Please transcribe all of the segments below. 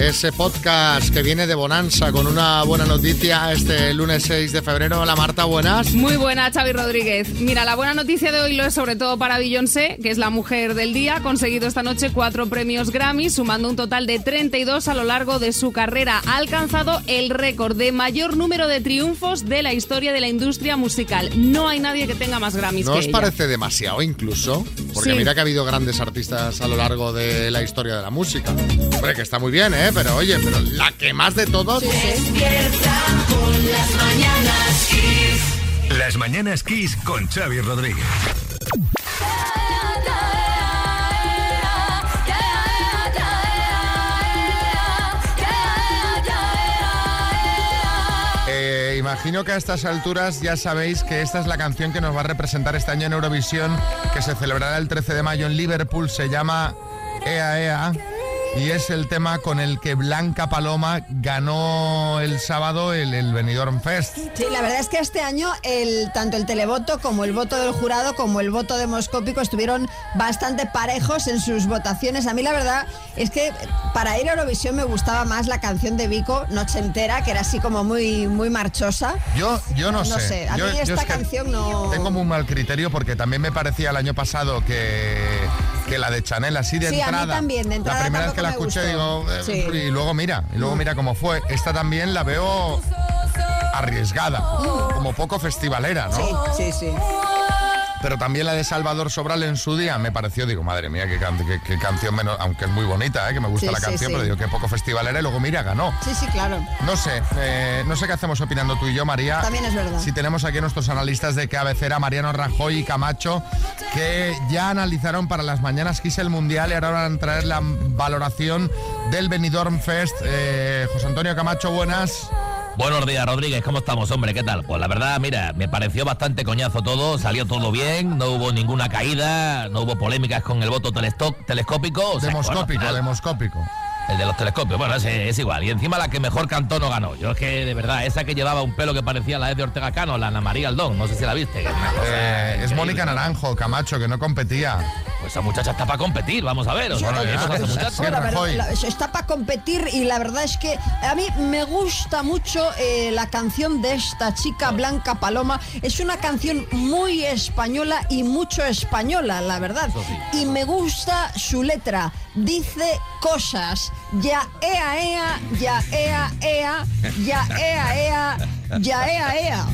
Ese podcast que viene de Bonanza con una buena noticia este lunes 6 de febrero. Hola Marta, buenas. Muy buena, Xavi Rodríguez. Mira, la buena noticia de hoy lo es sobre todo para Beyoncé, que es la mujer del día. Ha conseguido esta noche cuatro premios Grammy, sumando un total de 32 a lo largo de su carrera. Ha alcanzado el récord de mayor número de triunfos de la historia de la industria musical. No hay nadie que tenga más Grammys ¿No que os ella. parece demasiado incluso? Porque Sí. mira que ha habido grandes artistas a lo largo de la historia de la música. Hombre, que está muy bien, ¿eh? Pero oye, pero la que más de todos... Despierta con las mañanas Kiss. Las mañanas Kiss con Xavi Rodríguez. Eh, imagino que a estas alturas ya sabéis que esta es la canción que nos va a representar este año en Eurovisión, que se celebrará el 13 de mayo en Liverpool. Se llama Ea Ea y es el tema con el que Blanca Paloma ganó el sábado el, el Benidorm Fest. Sí, la verdad es que este año el, tanto el televoto como el voto del jurado como el voto demoscópico estuvieron bastante parejos en sus votaciones. A mí la verdad es que para ir a Eurovisión me gustaba más la canción de Vico, Noche Entera, que era así como muy, muy marchosa. Yo, yo no, No sé, a Yo- mí esta es canción no... Tengo muy mal criterio porque también me parecía el año pasado que, que la de Chanel así de Sí, a mí entrada. también, de entrada la primera vez que la escuché digo, eh, Sí. y luego mira, y luego mira cómo fue. Esta también la veo arriesgada, como poco festivalera, ¿no? Sí, sí, sí. Pero también la de Salvador Sobral en su día me pareció, digo, madre mía, qué, can- qué- qué canción menos, aunque es muy bonita, ¿eh? que me gusta Sí, la sí, canción, sí. pero digo, qué poco festivalera y luego mira, ganó. Sí, sí, claro. No sé, eh, no sé qué hacemos opinando tú y yo, María. También es verdad. Si tenemos aquí a nuestros analistas de cabecera, Mariano Rajoy y Camacho, que ya analizaron para las mañanas Kiss el Mundial y ahora van a traer la valoración del Benidorm Fest. Eh, José Antonio Camacho, buenas. Buenos días, Rodríguez. ¿Cómo estamos, hombre? ¿Qué tal? Pues la verdad, mira, me pareció bastante coñazo todo. Salió todo bien, no hubo ninguna caída, no hubo polémicas con el voto telescópico. o sea, Demoscópico, demoscópico. El de los telescopios. Bueno, ese es igual. Y encima la que mejor cantó no ganó. Yo es que, de verdad, esa que llevaba un pelo que parecía la de Ortega Cano, la Ana María Aldón, no sé si la viste. que es Eh, es. Mónica Naranjo, Camacho, que no competía. Pues esa muchacha está para competir, vamos a ver. Está para competir y la verdad es que a mí me gusta mucho eh, la canción de esta chica Blanca Paloma. Es una canción muy española y mucho española, la verdad. Sí. Y me gusta su letra. Dice cosas. Ya ea ea, ya ea ea, ya ea ea, ya ea ea.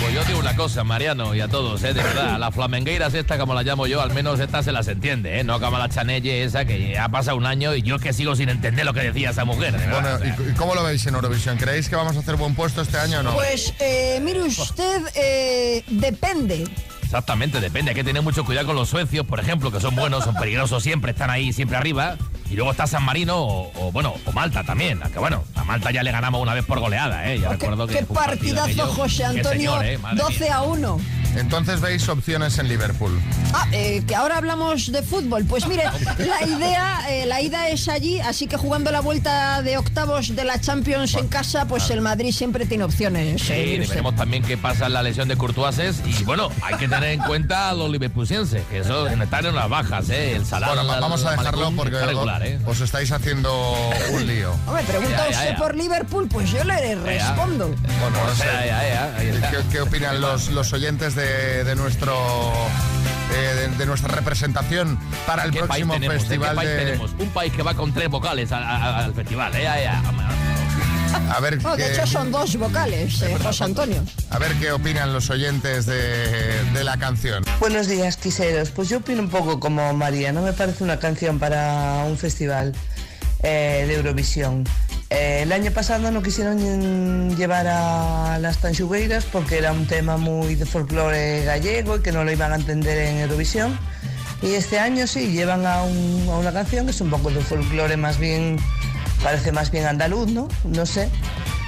Pues yo digo una cosa, Mariano, y a todos, ¿eh? de verdad, las flamengueiras esta, como la llamo yo, al menos esta se las entiende, ¿eh? no como la chanelle esa que ha pasado un año y yo es que sigo sin entender lo que decía esa mujer, de verdad. Bueno, o sea. ¿y, y cómo lo veis en Eurovisión? ¿Creéis que vamos a hacer buen puesto este año o no? Pues eh, mire usted, eh, depende. Exactamente, depende, hay que tener mucho cuidado con los suecios, por ejemplo, que son buenos, son peligrosos siempre, están ahí siempre arriba. Y luego está San Marino o, o, bueno, o Malta también, aunque bueno, a Malta ya le ganamos una vez por goleada, ¿eh? Ya Qué, recuerdo que qué partido partidazo, aquello. José Antonio. señor, ¿eh? Madre 12 mía. a 1. Entonces veis opciones en Liverpool. Ah, eh, que ahora hablamos de fútbol. Pues mire, la idea, eh, la ida es allí, así que jugando la vuelta de octavos de la Champions en casa, pues el Madrid siempre tiene opciones. Sí, eh, veremos también qué pasa en la lesión de Courtoises y bueno, hay que tener en cuenta a los liverpoolcienses, que eso están en las bajas, ¿eh? El Salah, Bueno, va- vamos a dejarlo porque regular, ¿eh? os estáis haciendo un lío. Hombre, pregunta Ya, ya, usted ya. por Liverpool, pues yo le respondo. Bueno, no sé. Ya, ya, ya, ahí está. ¿Qué, qué opinan los, los oyentes de, de nuestro eh, de, de nuestra representación para el ¿Qué país próximo tenemos? eh? ¿Qué festival país de tenemos? Un país que va con tres vocales a- a- al festival, ¿eh? A ver No, de qué, hecho son dos vocales, eh, José Antonio. a ver qué opinan los oyentes de, de la canción. Buenos días, quiseros. Pues yo opino un poco como María. No me parece una canción para un festival eh, de Eurovisión. Eh, el año pasado no quisieron llevar a las tanchugueiras porque era un tema muy de folclore gallego y que no lo iban a entender en Eurovisión. Y este año sí, llevan a, un- a una canción que es un poco de folclore más bien, parece más bien andaluz, ¿no? No sé.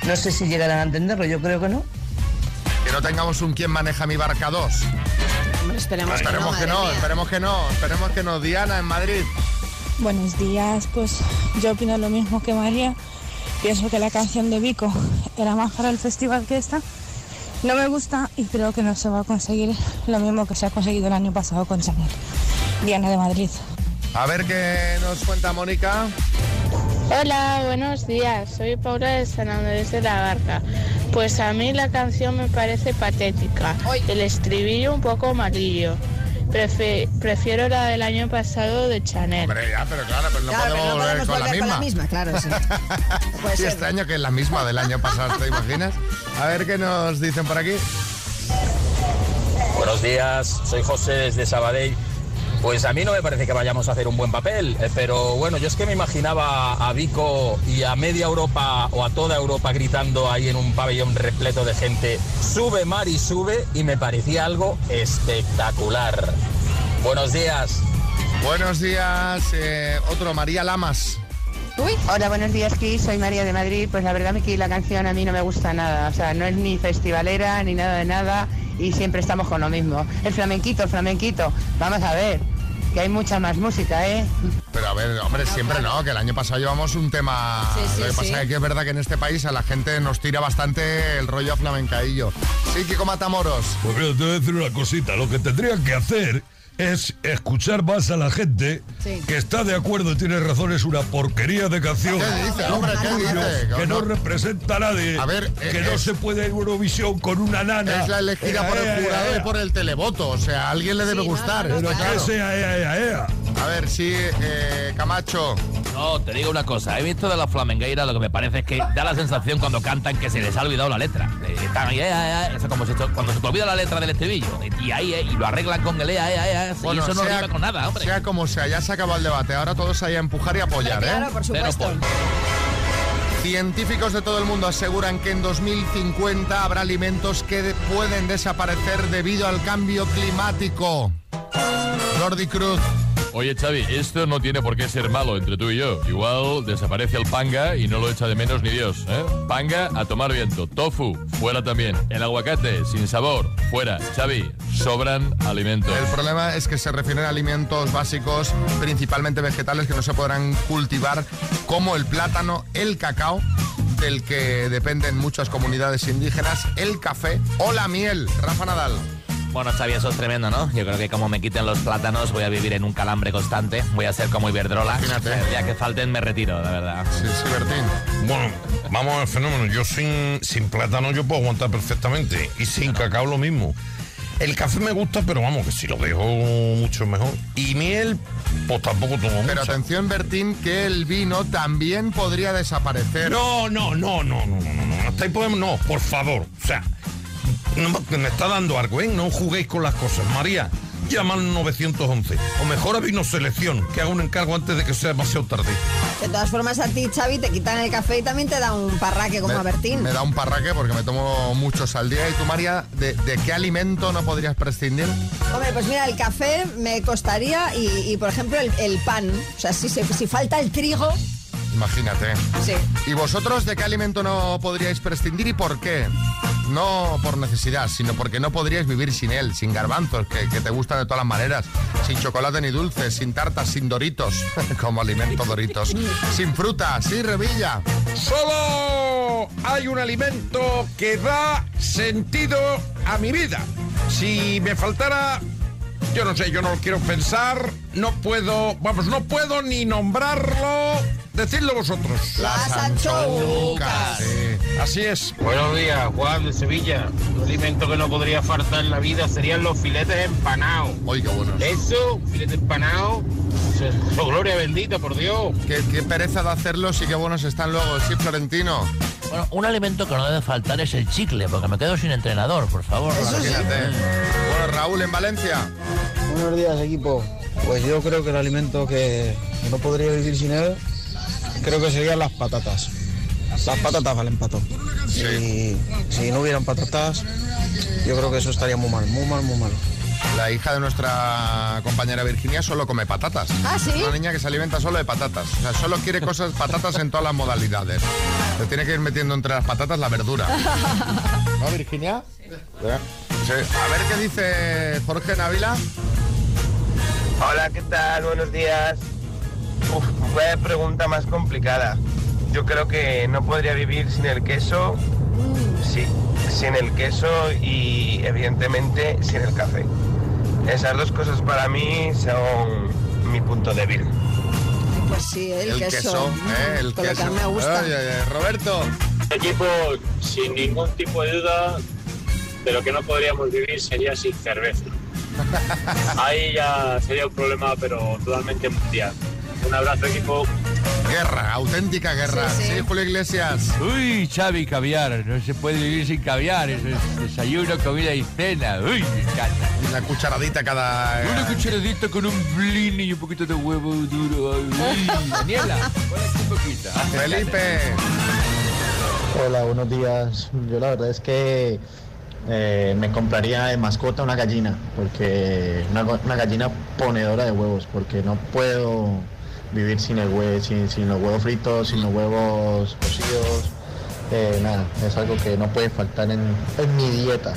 No sé si llegarán a entenderlo, yo creo que no. Que no tengamos un quien maneja mi barca 2. Hombre, esperemos, Esperemos que no, esperemos que no, esperemos que no. Diana en Madrid. Buenos días, pues yo opino lo mismo que María. Pienso que la canción de Vico era más para el festival que esta. no me gusta y creo que no se va a conseguir lo mismo que se ha conseguido el año pasado con Chanel. Diana de Madrid. A ver qué nos cuenta Mónica. Hola, buenos días. Soy Paula de San Andrés de la Barca. Pues a mí la canción me parece patética. El estribillo un poco malillo. Prefiero la del año pasado de Chanel. Hombre, ya, pero claro, pero no Claro, podemos pero no volver podemos con la volver con la misma. claro, sí. y ser. este año que es la misma del año pasado, ¿te imaginas? A ver qué nos dicen por aquí. Buenos días, soy José desde Sabadell. Pues a mí no me parece que vayamos a hacer un buen papel, eh, pero bueno, yo es que me imaginaba a Vico y a media Europa o a toda Europa gritando ahí en un pabellón repleto de gente, sube Mari, sube, y me parecía algo espectacular. Buenos días. Buenos días, eh, otro, María Lamas. Hola, buenos días, Kiss. Soy María de Madrid. Pues la verdad, Miki, la canción a mí no me gusta nada. O sea, no es ni festivalera ni nada de nada y siempre estamos con lo mismo. El flamenquito, el flamenquito. Vamos a ver, que hay mucha más música, ¿eh? Pero a ver, hombre, siempre no, que el año pasado llevamos un tema... Sí, sí, Lo que pasa sí. es que es verdad que en este país a la gente nos tira bastante el rollo a flamencaillo. Sí, Kiko Matamoros. Pues mira, te voy a decir una cosita. Lo que tendrían que hacer es escuchar más a la gente Sí. que está de acuerdo y tiene razón. Es una porquería de canción. ¿Qué dice, hombre? ¿Qué Un dice? rollo Que no representa a nadie. A ver, que eh, no es- se puede en Eurovisión con una nana. Es la elegida Ea, por el jurado ea, y por el televoto. O sea, a alguien le debe Sí, gustar. no, no, está Pero claro. que sea ea, ea, ea. A ver, sí, eh, Camacho. No, te digo una cosa. He visto de la flamengueira lo que me parece es que da la sensación cuando cantan que se les ha olvidado la letra. Eh, Están ahí, ea, ea, eso como si esto- cuando se te olvida la letra del estribillo. Y ahí, eh, y lo arreglan con el ea, ea. y eso no sea- rima con nada, hombre. Sea como sea, ya se acabó el debate. Ahora todos ahí a empujar y apoyar, ¿eh? Claro, por supuesto. por- Científicos de todo el mundo aseguran que en 2050 habrá alimentos que de- pueden desaparecer debido al cambio climático. Jordi Cruz. Oye, Xavi, esto no tiene por qué ser malo entre tú y yo. Igual desaparece el panga y no lo echa de menos ni Dios, ¿eh? Panga a tomar viento. Tofu, fuera también. El aguacate, sin sabor, fuera. Xavi, sobran alimentos. El problema es que se refieren a alimentos básicos, principalmente vegetales, que no se podrán cultivar, como el plátano, el cacao, del que dependen muchas comunidades indígenas, el café o la miel. Rafa Nadal. Bueno, Xavi, eso es tremendo, ¿no? Yo creo que como me quiten los plátanos voy a vivir en un calambre constante. Voy a ser como Iberdrola. Imagínate. El día que falten me retiro, la verdad. Sí, sí, Bertín. Bueno, vamos al fenómeno. Yo sin, sin plátano yo puedo aguantar perfectamente. Y sin cacao lo mismo. El café me gusta, pero vamos, que si lo dejo mucho mejor. Y miel, pues tampoco tomo Pero mucha. atención, Bertín, que el vino también podría desaparecer. No, no, no, no, no, no, no, no. Hasta ahí podemos. No, por favor. O sea, no, me- me está dando algo, ¿eh? No juguéis con las cosas. María, llama al 911. O mejor a Vino Selección, que haga un encargo antes de que sea demasiado tarde. De todas formas, a ti, Xavi, te quitan el café y también te da un parraque como a Bertín. Me da un parraque porque me tomo muchos al día. ¿Y tú, María, de, de qué alimento no podrías prescindir? Hombre, pues mira, el café me costaría y, y, por ejemplo, el, el pan. O sea, si, si falta el trigo, Imagínate. sí. ¿Y vosotros de qué alimento no podríais prescindir y por qué? No por necesidad, sino porque no podríais vivir sin él, sin garbanzos, que, que te gustan de todas las maneras, sin chocolate ni dulces, sin tartas, sin doritos, como alimento doritos, sin fruta, sin revilla. Solo hay un alimento que da sentido a mi vida. Si me faltara, yo no sé, yo no lo quiero pensar, no puedo, vamos, no puedo ni nombrarlo. Decidlo vosotros. Las anchoas. Así es. Buenos días, Juan de Sevilla. Un alimento que no podría faltar en la vida serían los filetes empanados. ¡Ay, qué buenos! Eso, filete empanado. eso, gloria bendita, por Dios. Qué, qué pereza de hacerlos y qué buenos están luego, sí, Florentino. Bueno, un alimento que no debe faltar es el chicle, porque me quedo sin entrenador, por favor. Bueno, Raúl, en Valencia. Buenos días, equipo. Pues yo creo que el alimento que, que no podría vivir sin él, creo que serían las patatas. Las patatas valen pato. Y si no hubieran patatas, yo creo que eso estaría muy mal, muy mal, muy mal. La hija de nuestra compañera Virginia solo come patatas. Ah, ¿sí? Es una niña que se alimenta solo de patatas. O sea, solo quiere cosas, patatas en todas las modalidades. Le tiene que ir metiendo entre las patatas la verdura. ¿No, Virginia? Sí. A ver qué dice Jorge Návila. Hola, ¿qué tal? Buenos días. Uf, vaya pregunta más complicada. Yo creo que no podría vivir sin el queso. Sí, sin el queso y evidentemente sin el café. Esas dos cosas para mí son mi punto débil. Pues sí, el, El queso. queso, ¿eh? El que queso. me gusta. Ay, ay, ay. Roberto. Equipo, sin ningún tipo de duda, de lo que no podríamos vivir sería sin cerveza. Ahí ya sería un problema, pero totalmente mundial. Un abrazo, equipo. Guerra, auténtica guerra. Sí, Sí, sí. Julio Iglesias. Uy, Xavi, caviar. No se puede vivir sin caviar. Eso es desayuno, comida y cena. Uy, me encanta. Una cucharadita cada... Una cucharadita con un blin y un poquito de huevo duro. Uy, Daniela, un poquito. Felipe. Hola, buenos días. Yo la verdad es que eh, me compraría de mascota una gallina, porque una gallina ponedora de huevos, porque no puedo vivir sin el hue- sin, sin los huevos fritos, sin los huevos cocidos. Eh, nada, es algo que no puede faltar en, en mi dieta.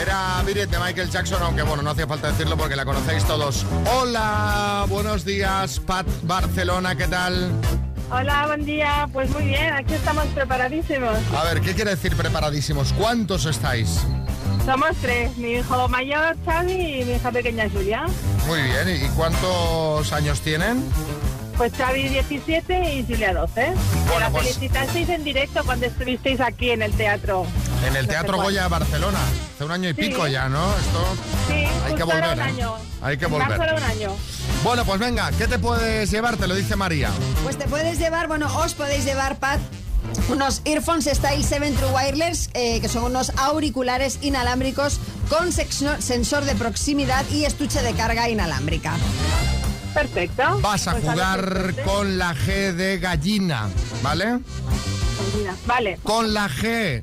Era Biret de Michael Jackson, aunque bueno, no hacía falta decirlo porque la conocéis todos. Hola, buenos días, Pat Barcelona, ¿qué tal? Hola, buen día. Pues muy bien, aquí estamos preparadísimos. A ver, ¿qué quiere decir preparadísimos? ¿Cuántos estáis? Somos tres, mi hijo mayor Xavi y mi hija pequeña Julia. Muy bien, ¿y cuántos años tienen? Pues Xavi 17 y Julia 12. Bueno, la pues- felicitasteis en directo cuando estuvisteis aquí en el teatro. En el No Teatro. Goya de Barcelona. Hace un año y Sí. pico ya, ¿no? Esto Sí, hay que volver. un ¿eh? año. Hay que marzo volver. era un año. Bueno, pues venga, ¿qué te puedes llevar? Te lo dice María. Pues te puedes llevar, bueno, os podéis llevar, Pat, unos Earphones Style 7 True Wireless, eh, que son unos auriculares inalámbricos con sensor de proximidad y estuche de carga inalámbrica. Perfecto. Vas a Pues jugar con la G de gallina, ¿vale? Vale. Con la G.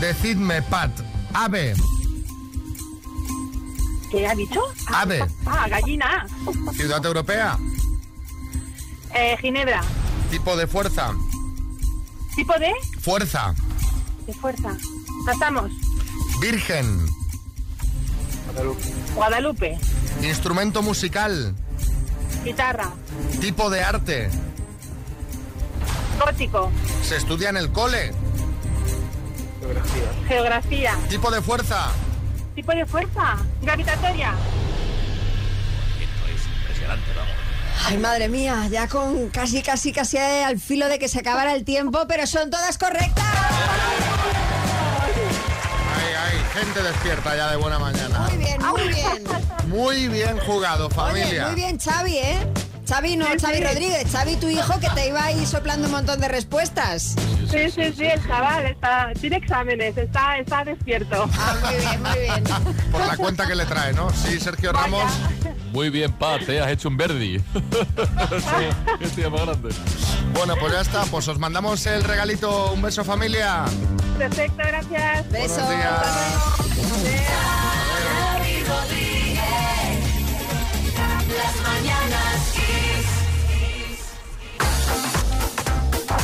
Decidme, Pat. Ave. ¿Qué ha dicho? Ah, Ave. Ah, gallina. Ciudad europea. Eh, Ginebra. Tipo de fuerza. ¿Tipo de? Fuerza. De fuerza. Pasamos. Virgen. Guadalupe. Instrumento musical. Guitarra. Tipo de arte. Gótico. Se estudia en el cole. Geografía. Tipo de fuerza. ¿Tipo de fuerza? Gravitatoria. Impresionante, vamos. Ay, madre mía, ya con casi, casi, casi al filo de que se acabara el tiempo, pero son todas correctas. Ay, ay, gente despierta ya de buena mañana. Muy bien, muy bien. Muy bien jugado, Oye, familia. muy bien, Xavi, ¿eh? Xavi, no Sí, Xavi sí. Rodríguez, Xavi, tu hijo que te iba ahí soplando un montón de respuestas. Sí, sí, sí, el chaval está, tiene exámenes, está, está despierto. Ah, muy bien, muy bien. Por la cuenta que le trae, ¿no? Sí, Sergio Ramos. Muy bien, Pat, ¿eh? has hecho un Verdi. Estoy más grande. Bueno, pues ya está. Pues os mandamos el regalito. Un beso, familia. Perfecto, gracias. Besos. Buenos días. Xavi Rodríguez. Las mañanas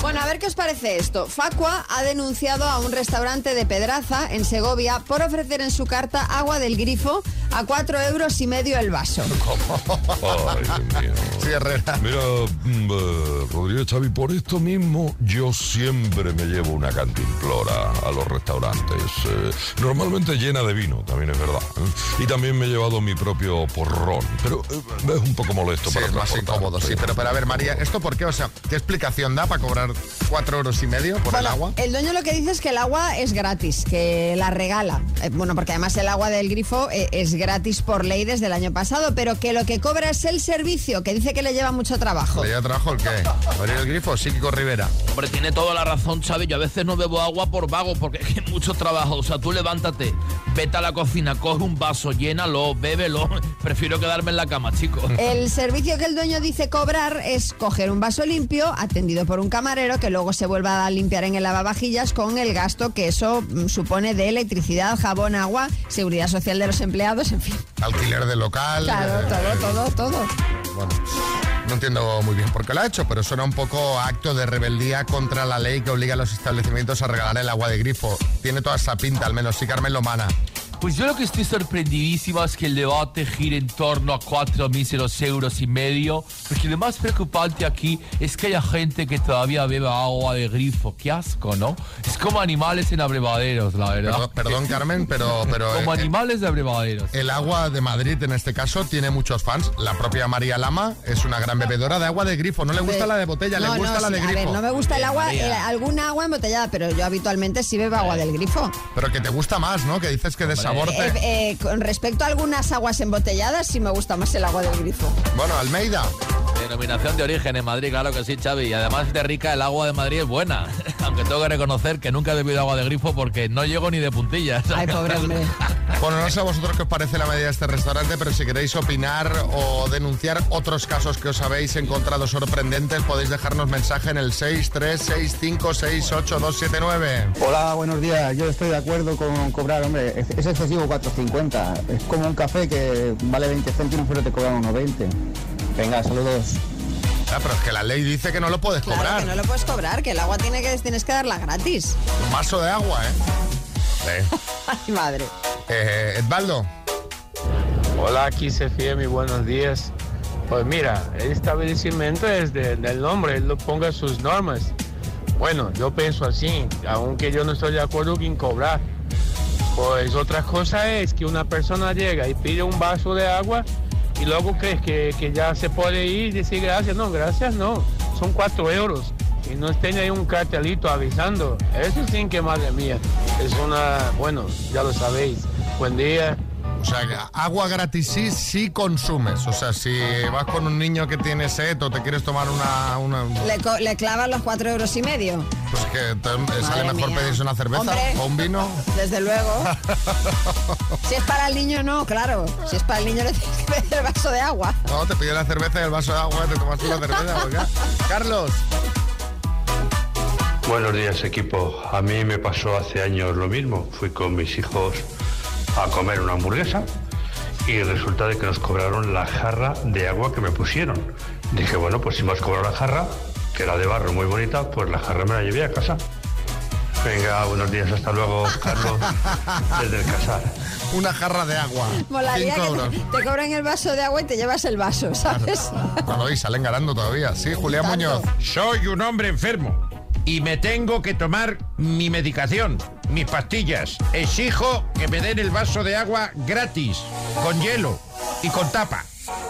Bueno, a ver qué os parece esto. Facua ha denunciado a un restaurante de Pedraza, en Segovia, por ofrecer en su carta agua del grifo a cuatro euros y medio el vaso. Ay, Dios mío. Sí, Herrera. Mira, mm, eh, Rodríguez Xavi, por esto mismo yo siempre me llevo una cantimplora a los restaurantes. eh, normalmente llena de vino, también es verdad. ¿eh? Y también me he llevado mi propio porrón. Pero es un poco molesto Sí, para es más incómodo, sí. Pero, pero a ver, María, ¿esto por qué? O sea, ¿qué explicación da para cobrar cuatro euros y medio por el agua? El dueño lo que dice es que el agua es gratis, que la regala. Eh, bueno, porque además el agua del grifo eh, es gratis por ley desde el año pasado, pero que lo que cobra es el servicio, que dice que le lleva mucho trabajo. ¿Le lleva trabajo el qué? ¿Abrir el grifo? Psíquico Rivera. Hombre, tiene toda la razón, Xavi. Yo a veces no bebo agua por vago porque es que es mucho trabajo. O sea, tú levántate, vete a la cocina, coge un vaso, llénalo, bébelo. Prefiero quedarme en la cama, chico. El servicio que el dueño dice cobrar es coger un vaso limpio, atendido por un camarero, que luego se vuelva a limpiar en el lavavajillas con el gasto que eso mm, supone de electricidad, jabón, agua, seguridad social de los empleados, en fin. Alquiler de local. Claro, eh, todo, todo, todo. Bueno, no entiendo muy bien por qué lo ha hecho, pero suena un poco acto de rebeldía contra la ley que obliga a los establecimientos a regalar el agua de grifo. Tiene toda esa pinta, al menos sí, Carmen Lomana. Pues yo lo que estoy sorprendidísimo es que el debate gire en torno a cuatro míseros euros y medio, porque lo más preocupante aquí es que haya gente que todavía beba agua de grifo. Qué asco, ¿no? Es como animales en abrevaderos, la verdad. Perdón, perdón, Carmen, pero... pero como eh, animales de abrevaderos. El agua de Madrid, en este caso, tiene muchos fans. La propia María Lama es una gran bebedora de agua de grifo. No le gusta la de botella, No, le gusta no, la de sí, grifo. A ver, no me gusta el agua, el- alguna agua embotellada, pero yo habitualmente sí bebo agua del grifo. Pero que te gusta más, ¿no? Que dices que de sabor te... Eh, eh, con respecto a algunas aguas embotelladas, sí me gusta más el agua del grifo. Bueno, Almeida. Denominación de origen en Madrid, claro que sí, Xavi. Y además de rica, el agua de Madrid es buena. Aunque tengo que reconocer que nunca he bebido agua de grifo porque no llego ni de puntillas. Ay, pobre hombre. Bueno, no sé a vosotros qué os parece la medida de este restaurante, pero si queréis opinar o denunciar otros casos que os habéis encontrado sorprendentes, podéis dejarnos mensaje en el 636568279. Hola, buenos días. Yo estoy de acuerdo con cobrar, hombre, es, es excesivo 4.50. Es como un café que vale 20 céntimos, pero te cobran unos 20. Venga, saludos. Ah, pero es que la ley dice que no lo puedes Claro cobrar. que no lo puedes cobrar, que el agua tiene que, tienes que darla gratis. Un vaso de agua, ¿eh? Ay, madre. Eh, Edvaldo. Hola, aquí se mi buenos días. Pues mira, el establecimiento es de- del nombre, él lo ponga sus normas. Bueno, yo pienso así, aunque yo no estoy de acuerdo en cobrar. Pues otra cosa es que una persona llega y pide un vaso de agua y luego crees que, que ya se puede ir y decir gracias. No, gracias no, son cuatro euros. Y no estén ahí un cartelito avisando. Eso sí que madre mía. Es una, bueno, ya lo sabéis. Buen día. O sea, agua gratis sí, sí consumes. O sea, si vas con un niño que tiene sed o te quieres tomar una... una Le, co- le clavan los cuatro euros y medio. pues que te- sale mejor mía. pedirse una cerveza Hombre. o un vino. Desde luego. si es para el niño, no, claro. Si es para el niño, le tienes que pedir el vaso de agua. No, te pide la cerveza y el vaso de agua, te tomas una cerveza. oiga. Carlos. Buenos días equipo. A mí me pasó hace años lo mismo. Fui con mis hijos a comer una hamburguesa y resulta de que nos cobraron la jarra de agua que me pusieron. Dije, bueno, pues si me has cobrado la jarra, que era de barro muy bonita, pues la jarra me la llevé a casa. Venga, buenos días, hasta luego, Carlos, desde el casar. Una jarra de agua. Molaría que te, te cobran el vaso de agua y te llevas el vaso, ¿sabes? Bueno, y salen ganando todavía. Sí, Julián Muñoz. Soy un hombre enfermo y me tengo que tomar mi medicación, mis pastillas. Exijo que me den el vaso de agua gratis, con hielo y con tapa.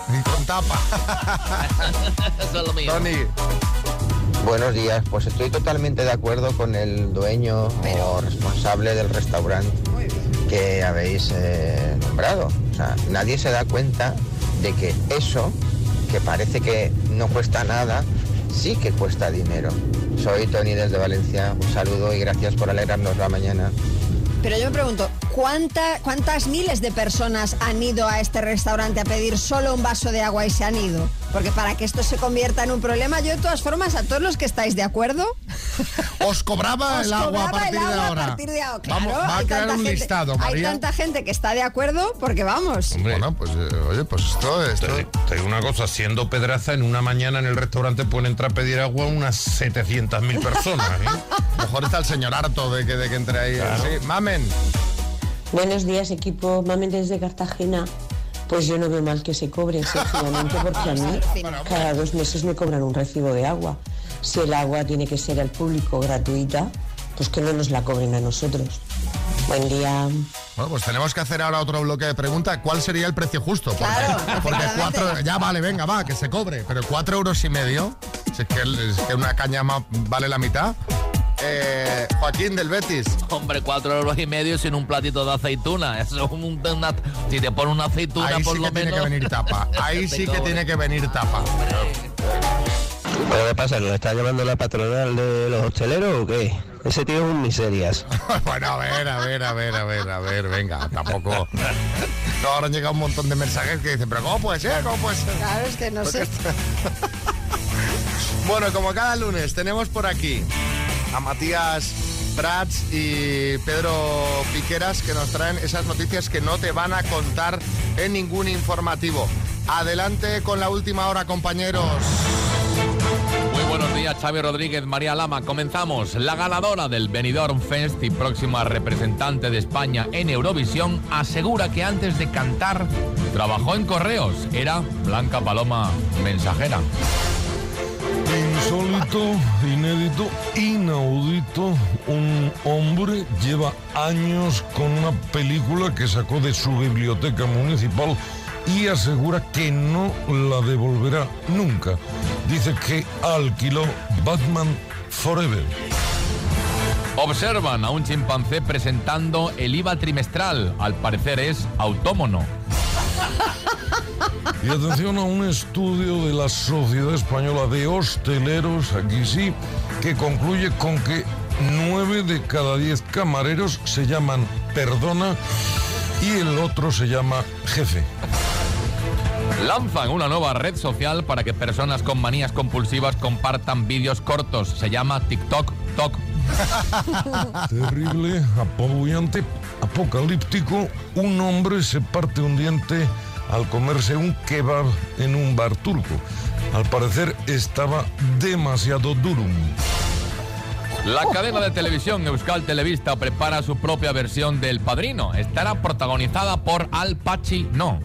Y con tapa. Eso es lo mío. Tony. Buenos días, pues estoy totalmente de acuerdo con el dueño o responsable del restaurante que habéis eh, nombrado. O sea, nadie se da cuenta de que eso, que parece que no cuesta nada, sí que cuesta dinero. Soy Tony desde Valencia, un saludo y gracias por alegrarnos la mañana. Pero yo me pregunto, ¿cuánta- ¿cuántas miles de personas han ido a este restaurante a pedir solo un vaso de agua y se han ido? Porque para que esto se convierta en un problema, yo de todas formas, a todos los que estáis de acuerdo, Os cobraba os el agua a cobraba el partir de agua ahora. a partir de ahora. Vamos, va a hay crear tanta un gente- listado, Hay tanta gente que está de acuerdo porque vamos. Bueno, pues eh, oye, pues esto, esto... Te, te digo una cosa, siendo Pedraza, en una mañana en el restaurante pueden entrar a pedir agua unas 700.000 personas. ¿eh? Mejor está el señor harto de que, de que entre ahí. Sí, mamen. Buenos días, equipo. Mamen desde Cartagena. Pues yo no veo mal que se cobre, sencillamente porque a mí cada dos meses me cobran un recibo de agua. Si el agua tiene que ser al público gratuita, pues que no nos la cobren a nosotros. Buen día. Bueno, pues tenemos que hacer ahora otro bloque de preguntas. ¿Cuál sería el precio justo? Porque, Claro, porque cuatro, ya vale, venga, va, que se cobre. Pero cuatro euros y medio, si es que, es que una caña más vale la mitad. Eh, Joaquín del Betis. Hombre, cuatro euros y medio sin un platito de aceituna. Eso es un- una- si te pones una aceituna, Ahí por sí lo que tiene que venir tapa. Ahí sí que tiene que venir tapa. ¿Pero qué pasa? ¿Nos está llamando la patronal de los hosteleros o qué? Ese tío es un miserias. bueno, a ver, a ver, a ver, a ver, a ver, venga, tampoco. No, ahora han llegado un montón de mensajes que dicen, pero ¿cómo puede ser? ¿Cómo puede ser? Claro, es que no sé. Bueno, como cada lunes tenemos por aquí a Matías Prats y Pedro Piqueras que nos traen esas noticias que no te van a contar en ningún informativo. Adelante con la última hora, compañeros. Muy buenos días, Xavi Rodríguez, María Lama. Comenzamos. La ganadora del Benidorm Fest y próxima representante de España en Eurovisión asegura que antes de cantar trabajó en correos. Era Blanca Paloma Mensajera. Insólito, inédito, inaudito. Un hombre lleva años con una película que sacó de su biblioteca municipal y asegura que no la devolverá nunca. Dice que alquiló Batman Forever. Observan a un chimpancé presentando el IVA trimestral. Al parecer es autómono. Y atención a un estudio de la Sociedad Española de Hosteleros, aquí sí, que concluye con que nueve de cada diez camareros se llaman perdona y el otro se llama jefe. Lanzan una nueva red social para que personas con manías compulsivas compartan vídeos cortos. Se llama TikTok Tok. Terrible, apabullante, apocalíptico. Un hombre se parte un diente al comerse un kebab en un bar turco. Al parecer estaba demasiado durum. La cadena de televisión Euskal Televista prepara su propia versión del Padrino. Estará protagonizada por Al Pacino.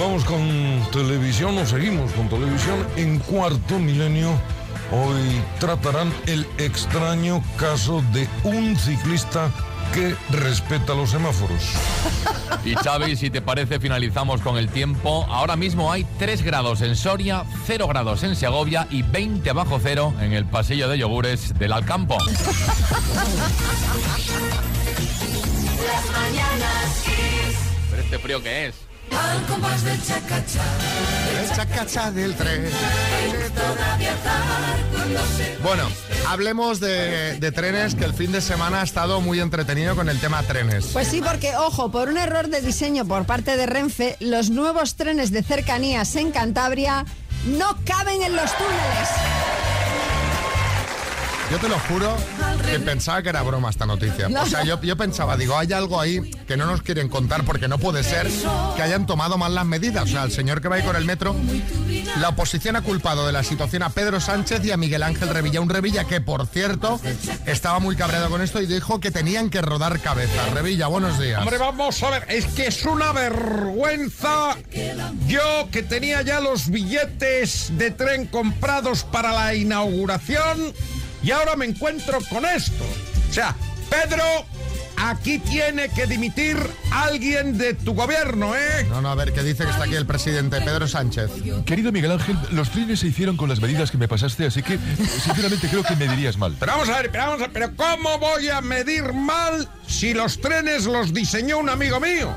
Vamos con televisión, o seguimos con televisión. En cuarto milenio, hoy tratarán el extraño caso de un ciclista que respeta los semáforos. Y Xavi, si te parece, finalizamos con el tiempo. Ahora mismo hay 3 grados en Soria, 0 grados en Segovia y 20 bajo cero en el pasillo de yogures del Alcampo. Las mañanas. ¿Pero este frío qué es? Al compás del chacachá. El chacachá del tren. Bueno, hablemos de, de trenes, que el fin de semana ha estado muy entretenido con el tema trenes. Pues sí, porque, ojo, por un error de diseño por parte de Renfe, los nuevos trenes de cercanías en Cantabria no caben en los túneles. Yo te lo juro que pensaba que era broma esta noticia. No. O sea, yo, yo pensaba, digo, hay algo ahí que no nos quieren contar porque no puede ser que hayan tomado mal las medidas. O sea, el señor que va ahí con el metro, la oposición ha culpado de la situación a Pedro Sánchez y a Miguel Ángel Revilla. Un Revilla que, por cierto, estaba muy cabreado con esto y dijo que tenían que rodar cabeza. Revilla, buenos días. Hombre, vamos a ver, es que es una vergüenza. Yo que tenía ya los billetes de tren comprados para la inauguración y ahora me encuentro con esto. O sea, Pedro, aquí tiene que dimitir alguien de tu gobierno, ¿eh? No, no, a ver, ¿qué dice que está aquí el presidente Pedro Sánchez? Querido Miguel Ángel, los trenes se hicieron con las medidas que me pasaste, así que sinceramente creo que me dirías mal. Pero vamos a ver, pero vamos a ver, pero ¿cómo voy a medir mal si los trenes los diseñó un amigo mío?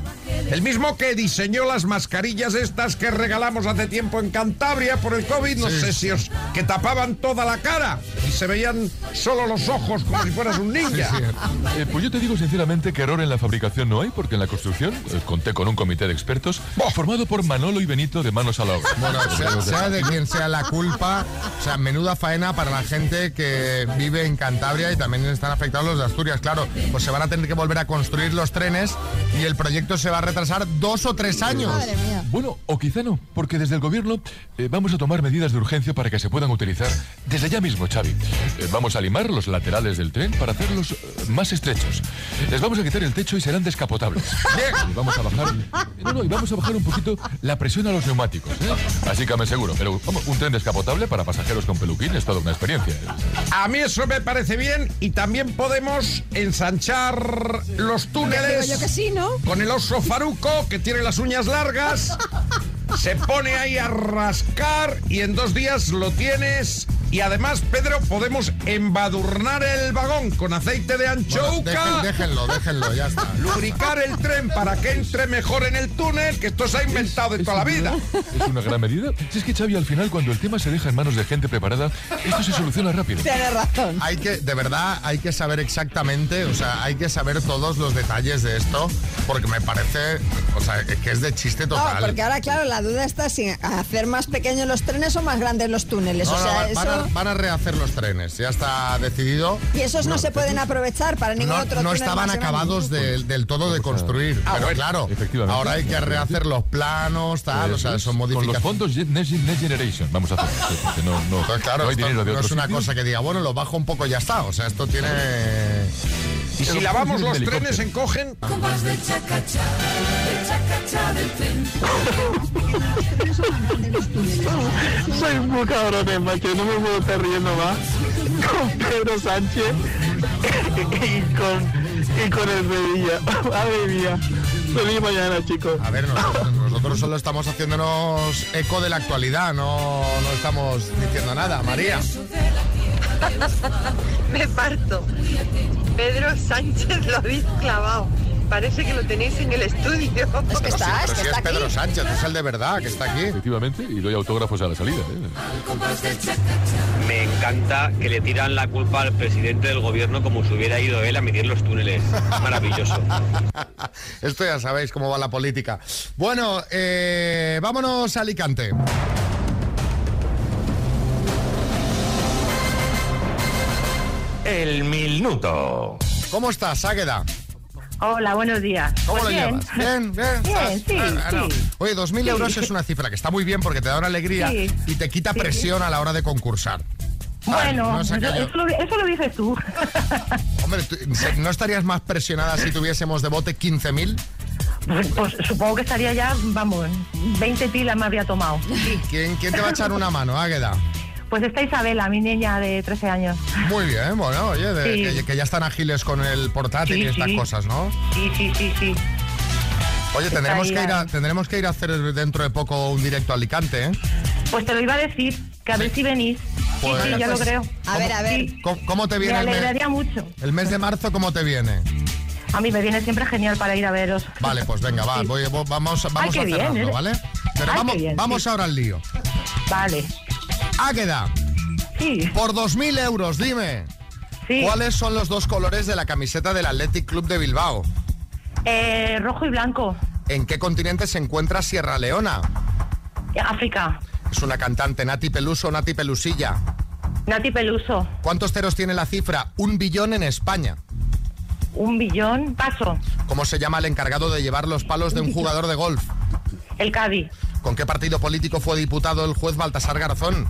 El mismo que diseñó las mascarillas estas que regalamos hace tiempo en Cantabria por el COVID, no Sí. sé si os... que tapaban toda la cara y se veían solo los ojos como si fueras un ninja. Eh, pues yo te digo sinceramente que error en la fabricación no hay, porque en la construcción eh, conté con un comité de expertos formado por Manolo y Benito de manos a la obra. Bueno, sea, sea de quien sea la culpa, o sea, menuda faena para la gente que vive en Cantabria y también están afectados los de Asturias. Claro, pues se van a tener que volver a construir los trenes y el proyecto se va a retrasar dos o tres años. Bueno, o quizá no, porque desde el gobierno eh, vamos a tomar medidas de urgencia para que se puedan utilizar desde ya mismo, Xavi. Eh, vamos a limar los laterales del tren para hacerlos eh, más estrechos. Les vamos a quitar el techo y serán descapotables. Y vamos a bajar, no, no, y vamos a bajar un poquito la presión a los neumáticos. ¿eh? Así que me seguro, pero vamos, un tren descapotable para pasajeros con peluquín es toda una experiencia. A mí eso me parece bien y también podemos ensanchar los túneles. Digo yo que sí, ¿no? Con el oso faruco que tiene las uñas largas. Se pone ahí a rascar y en dos días lo tienes. Y además, Pedro, podemos embadurnar el vagón con aceite de Bueno, anchouca. dejen- déjenlo, déjenlo, ya está. Lubricar el tren para que entre mejor en el túnel, que esto se ha inventado de toda la vida. Es una gran medida. Si es que, Xavi, al final, cuando el tema se deja en manos de gente preparada, esto se soluciona rápido. Tienes razón. Hay que, de verdad, hay que saber exactamente, o sea, hay que saber todos los detalles de esto, porque me parece, o sea, que es de chiste total. No, porque ahora, claro, la duda está si hacer más pequeños los trenes o más grandes los túneles. No, o no, sea, van eso a a, van a rehacer los trenes, ya está decidido. Y esos no, se pueden aprovechar para ningún No, otro no túnel estaban más grande. acabados del- del todo de construir. Ah, pero bueno, claro, efectivamente. ahora hay que rehacer los planos, tal, o sea, son Con los modificaciones. fondos Next, Generation vamos a hacer. porque no, no, Pues claro, no hay esto dinero de no es una cosa que diga, bueno, lo bajo un poco y ya está. O sea, esto tiene. Y si lavamos los trenes, encogen. Compás del tren. Soy muy cabrón, macho, no me puedo estar riendo más con Pedro Sánchez y con, y con el Sevilla. Madre mía. Feliz mañana, chicos. A ver, nosotros, nosotros solo estamos haciéndonos eco de la actualidad, no, no estamos diciendo nada. María. Me parto. Pedro Sánchez lo habéis clavado. Parece que lo tenéis en el estudio. Es que está, Pero si es Pedro Sánchez, es el de verdad que está aquí. Efectivamente, y doy autógrafos a la salida. ¿eh? Me encanta que le tiran la culpa al presidente del gobierno como si hubiera ido él a medir los túneles. Maravilloso. Esto ya sabéis cómo va la política. Bueno, eh, vámonos a Alicante. El minuto. ¿Cómo estás, Águeda? Hola, buenos días. ¿Cómo Pues lo bien. llevas? Bien, bien. Bien, sí, Ah, no. sí. Oye, 2.000 Sí. euros es una cifra que está muy bien porque te da una alegría Sí. y te quita Sí. presión a la hora de concursar. Bueno, no es eso, lo, eso lo dices tú. Hombre, ¿tú- ¿no estarías más presionada si tuviésemos de bote 15.000? Pues, pues supongo que estaría ya, vamos, 20 pilas me habría tomado. ¿Quién, quién te va a echar una mano, Águeda? Pues está Isabela, mi niña de 13 años. Muy bien, bueno, oye, de- Sí. que, que ya están ágiles con el portátil Sí, y estas sí. cosas, ¿no? Sí, sí, sí, sí. Oye, tendremos que, ir a, tendremos que ir a hacer dentro de poco un directo a Alicante, ¿eh? Pues te lo iba a decir, que a ver si venís. Pues- sí, sí, ya lo pues, creo. A ver, a ver. ¿Cómo, cómo te me viene el mes, alegraría mucho. el mes de marzo? ¿Cómo te viene? A mí me viene siempre genial para ir a veros. Vale, pues venga, va, voy- vo- vamos, vamos a cerrarlo, ¿eh? ¿vale? Pero Ay, vamos, bien, vamos sí. ahora al lío. Vale. Águeda, Sí. por 2.000 euros, dime. Sí. ¿Cuáles son los dos colores de la camiseta del Athletic Club de Bilbao? Eh, rojo y blanco. ¿En qué continente se encuentra Sierra Leona? África. Es una cantante, Nati Peluso o Nati Pelusilla. Nati Peluso. ¿Cuántos ceros tiene la cifra? Un billón en España. Un billón. Paso. ¿Cómo se llama el encargado de llevar los palos de un jugador de golf? El Cádiz. ¿Con qué partido político fue diputado el juez Baltasar Garzón?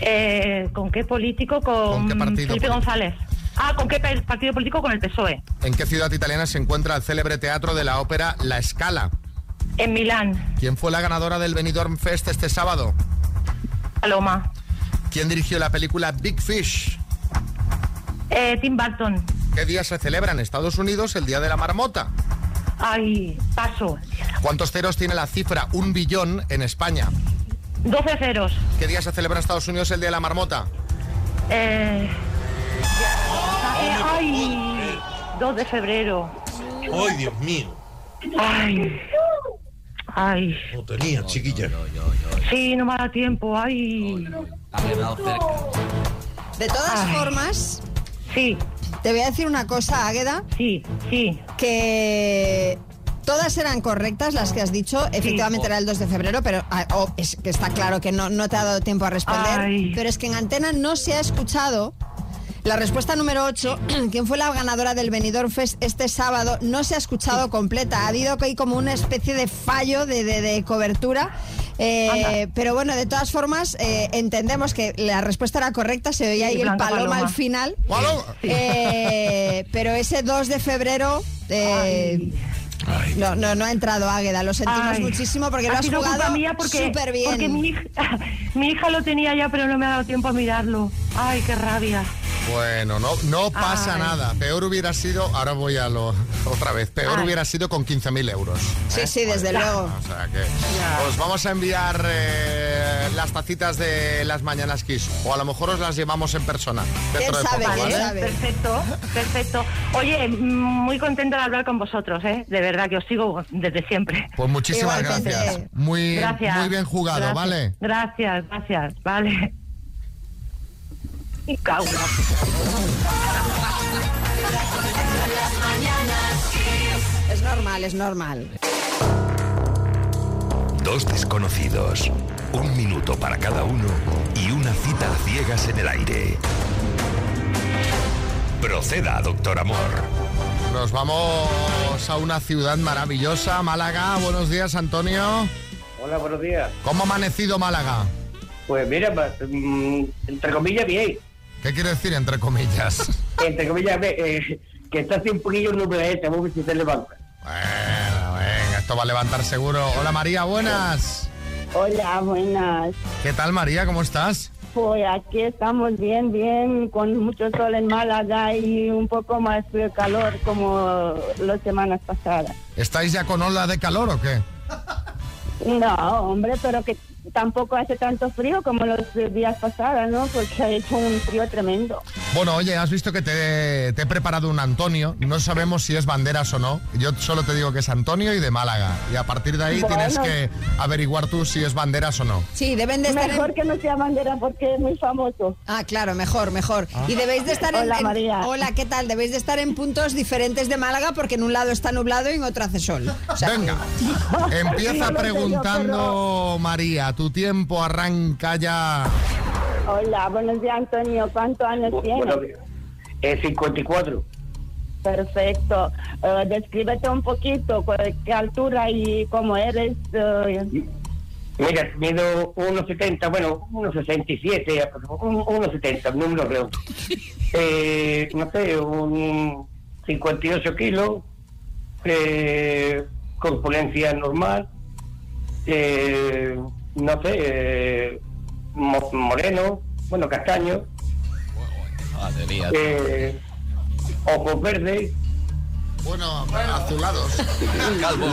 Eh, ¿Con qué político? Con, ¿Con qué partido Felipe? González. Ah, ¿con qué partido político? Con el PSOE. ¿En qué ciudad italiana se encuentra el célebre teatro de la ópera La Scala? En Milán. ¿Quién fue la ganadora del Benidorm Fest este sábado? Paloma. ¿Quién dirigió la película Big Fish? Eh, Tim Burton. ¿Qué día se celebra en Estados Unidos el Día de la Marmota? Ay, paso. ¿Cuántos ceros tiene la cifra un billón en España? 12 ceros. ¿Qué día se celebra en Estados Unidos el Día de la Marmota? Eh, eh, ay, 2 de febrero. ¡Ay, Dios mío! Ay. Ay. No tenía, chiquilla. Sí, no me da tiempo. Ay. De todas Ay. formas, sí. Te voy a decir una cosa, Águeda. Sí, sí. Que todas eran correctas las que has dicho. Efectivamente era el 2 de febrero, pero ah, oh, es que está claro que no, no te ha dado tiempo a responder. Ay. Pero es que en antena no se ha escuchado. La respuesta número 8, ¿quién fue la ganadora del Benidorm Fest este sábado? No se ha escuchado completa. Ha habido ahí como una especie de fallo de, de- de cobertura. Eh, pero bueno, de todas formas, eh, entendemos que la respuesta era correcta. Se oía ahí el paloma, Paloma. al final. ¡Paloma! Eh, pero ese 2 de febrero. No, no, no ha entrado Águeda, lo sentimos Ay. muchísimo porque lo Ha has sido culpa jugado súper bien. porque mi, hija, mi hija lo tenía ya, pero no me ha dado tiempo a mirarlo. Ay, qué rabia. Bueno, no, no pasa Ay. nada. Peor hubiera sido, ahora voy a lo otra vez, peor Ay. hubiera sido con 15.000 euros. Sí, sí, desde luego. O sea que os vamos a enviar eh, las tacitas de las mañanas Kiss. O a lo mejor os las llevamos en persona. Dentro de sabe, poco, quién ¿vale? sabe? Perfecto, perfecto. Oye, muy contenta de hablar con vosotros, ¿eh? De verdad que os sigo desde siempre. Pues muchísimas Igualmente. gracias. Muy, Gracias. muy bien jugado, Gracias. ¿vale? Gracias, gracias, vale. Y cago. Es normal, es normal. Dos desconocidos, un minuto para cada uno y una cita a ciegas en el aire. Proceda, doctor Amor. Nos vamos a una ciudad maravillosa, Málaga. Buenos días, Antonio. Hola, buenos días. ¿Cómo ha amanecido Málaga? Pues mira, mm, entre comillas, bien. ¿Qué quiere decir entre comillas? Entre comillas, eh, que está así un poquillo vamos a ver si se levanta. Bueno, venga, esto va a levantar seguro. Hola María, buenas. Hola, buenas. ¿Qué tal María? ¿Cómo estás? Pues aquí estamos bien, bien, con mucho sol en Málaga y un poco más de calor como las semanas pasadas. ¿Estáis ya con ola de calor o qué? No, hombre, pero que tampoco hace tanto frío como los días pasados, ¿no? Porque ha hecho un frío tremendo. Bueno, oye, has visto que te, te he preparado un Antonio. No sabemos si es banderas o no. Yo solo te digo que es Antonio y de Málaga. Y a partir de ahí Bueno. tienes que averiguar tú si es banderas o no. Sí, deben de estar Mejor que no sea bandera porque es muy famoso. Ah, claro, mejor, mejor. Y debéis de estar en... Hola, en- María. Hola, ¿qué tal? Debéis de estar en puntos diferentes de Málaga porque en un lado está nublado y en otro hace sol. O sea, Venga, empieza No lo sé yo, preguntando María. Tu tiempo arranca ya. Hola, buenos días, Antonio. ¿Cuántos años tienes? Buenos días. Eh, 54. Perfecto. Eh, descríbete un poquito qué altura y cómo eres. eh, Mira, mido 1,70, bueno, 1,67, un- 1,70, número redondo. Eh, no sé, un 58 kilos, eh, corpulencia normal, eh, no sé, eh, mo- moreno, bueno, castaño, Madre mía. eh, ojos verdes. Bueno, azulados. Calvo.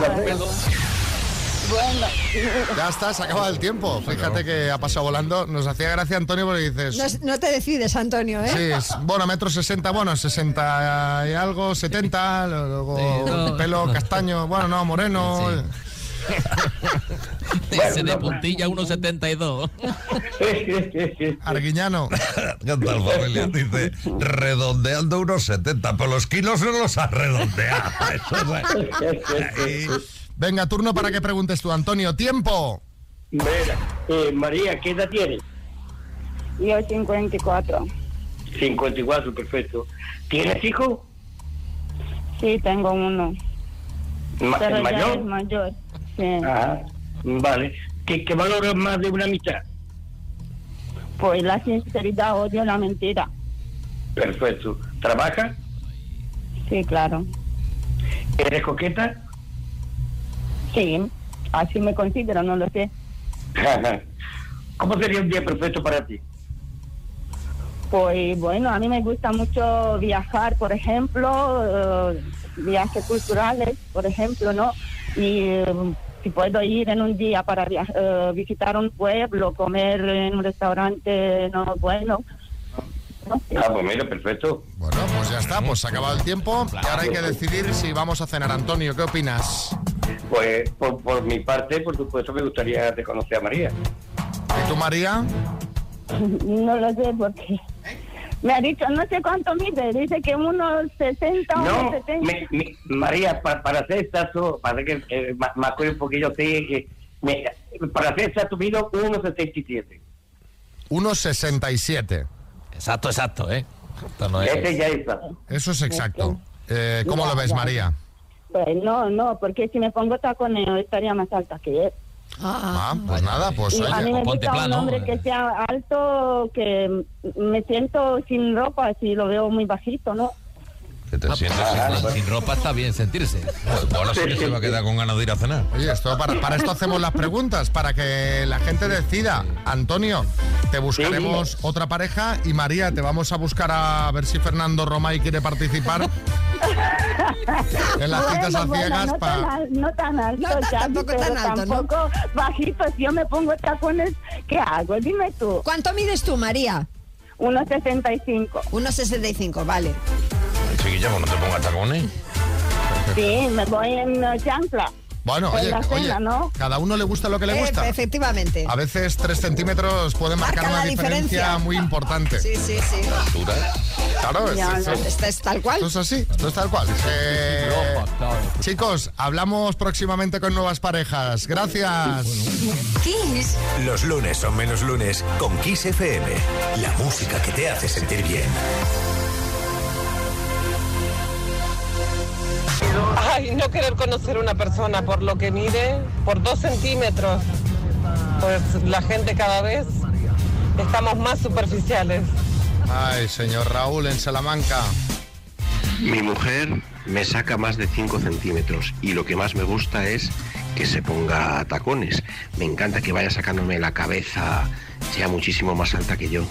Bueno, Ya está, se acaba el tiempo. Fíjate que ha pasado volando. Nos hacía gracia Antonio porque dices... no, no te decides, Antonio, ¿eh? Sí, es, bueno, metro sesenta, bueno, 60 y algo, 70, luego Sí, no. pelo castaño, bueno, no, moreno. Ese de puntilla 1,72. Arguiñano. ¿Qué tal, familia? Dice, redondeando unos 70, pero los kilos no los has redondeado. Eso Venga, turno para que preguntes tú, Antonio. ¡Tiempo! Mira, eh, María, ¿qué edad tienes? yo 54. 54, perfecto. ¿Tienes hijos? Sí, tengo uno. Ma- pero ya ¿Mayor? es mayor. Sí. Ajá, vale. ¿Qué, qué valoras más de una amistad? Pues la sinceridad odio la mentira. Perfecto. ¿Trabajas? Sí, claro. ¿Eres coqueta? Sí, así me considero, no lo sé. ¿Cómo sería un día perfecto para ti? Pues bueno, a mí me gusta mucho viajar, por ejemplo, eh, viajes culturales, por ejemplo, ¿no? Y eh, si puedo ir en un día para via- eh, visitar un pueblo, comer en un restaurante no bueno. Ah, pues mira, perfecto. Bueno, pues ya está, pues se ha acabado el tiempo y ahora hay que decidir si vamos a cenar. Antonio, ¿qué opinas? Pues por, por mi parte, por supuesto, me gustaría conocer a María. ¿Y tú, María? No lo sé porque me ha dicho, no sé cuánto mide, dice que unos 60 No, unos 70. me- me- María, pa- para hacer exacto, para que eh, me acuerdo un poquillo, sí, que me- para hacer exacto, mido 1,77. 1,67. Exacto, exacto, ¿eh? No es- Ese ya está. Eso es exacto. Eh, ¿Cómo lo ves, María? Pues no, no, porque si me pongo taconeo estaría más alta que él. Ah, pues nada, pues Y a mí oye. me gusta un hombre que sea alto, que me siento sin ropa si lo veo muy bajito, ¿no? Que te sientes sin, sin ropa está bien sentirse. Ahora sí que se va a quedar con ganas de ir a cenar. Oye, esto para, para esto hacemos las preguntas, para que la gente decida. Antonio, te buscaremos otra pareja y María, te vamos a buscar a ver si Fernando Romay quiere participar en las citas a Bueno, ciegas no, tan, no tan alto, No, Chapi, tampoco pero tan alto, ¿no? tampoco bajito. Si yo me pongo tacones, ¿qué hago? Dime tú. ¿Cuánto mides tú, María? 1,65. 1,65, vale. Chiquilla, pues no te pongas tacones. Sí, me voy en eh, chancla. Bueno, En oye, la cena, oye, ¿no? cada uno le gusta lo que le Eh, gusta. efectivamente. A veces tres centímetros pueden marcar Marca una la diferencia, diferencia. muy importante. Sí, sí, sí. Claro, es, Ya, es- no, esto es tal cual. esto es así, esto es tal cual. Eh, chicos, hablamos próximamente con nuevas parejas. Gracias. Kiss. Los lunes son menos lunes con Kiss FM. La música que te hace sentir bien. Ay, no querer conocer una persona por lo que mide, por dos centímetros. Pues la gente cada vez estamos más superficiales. Ay, señor Raúl en Salamanca. Mi mujer me saca más de 5 centímetros y lo que más me gusta es que se ponga tacones. Me encanta que vaya sacándome la cabeza, sea muchísimo más alta que yo.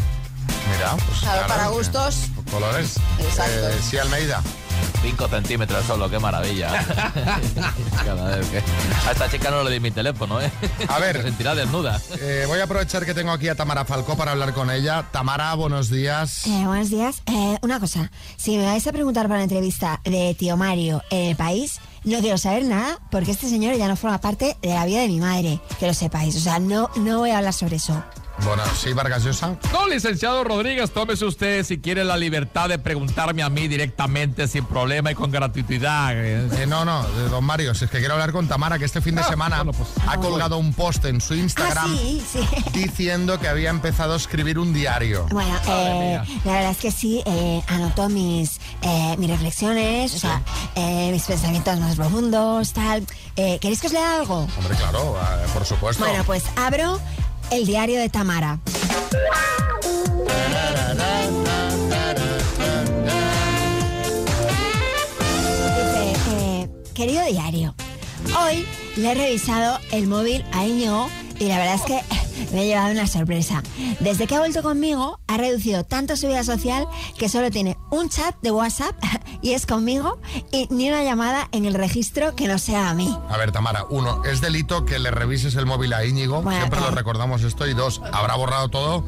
Mira, pues Claro, para gustos. colores. Exacto. Eh, sí, Almeida. 5 centímetros solo, qué maravilla. Cada vez que... A esta chica no le di mi teléfono, ¿eh? A ver. Se sentirá desnuda. Eh, voy a aprovechar que tengo aquí a Tamara Falcó para hablar con ella. Tamara, buenos días. Eh, buenos días. Eh, una cosa, si me vais a preguntar para la entrevista de Tío Mario en el país, no quiero saber nada porque este señor ya no forma parte de la vida de mi madre, que lo sepáis. O sea, no, no voy a hablar sobre eso. Bueno, sí, Vargas Llosa. No, licenciado Rodríguez, tómese usted si quiere la libertad de preguntarme a mí directamente sin problema y con gratuidad. Eh, no, no, eh, don Mario, si es que quiero hablar con Tamara, que este fin de Ah, semana bueno, pues, ha colgado un post en su Instagram Ah, sí, sí. diciendo que había empezado a escribir un diario. Bueno, eh, la verdad es que sí, eh, anoto mis, eh, mis reflexiones, o sea, eh, mis pensamientos más profundos, tal. Eh, ¿Queréis que os lea algo? Hombre, claro, eh, por supuesto. Bueno, pues abro el diario de Tamara. Eh, querido diario, hoy le he revisado el móvil a Íñigo y la verdad es que me he llevado una sorpresa. Desde que ha vuelto conmigo, ha reducido tanto su vida social que solo tiene un chat de WhatsApp y es conmigo y ni una llamada en el registro que no sea a mí. A ver, Tamara, uno, es delito que le revises el móvil a Íñigo, Bueno, siempre lo recordamos esto, y dos, habrá borrado todo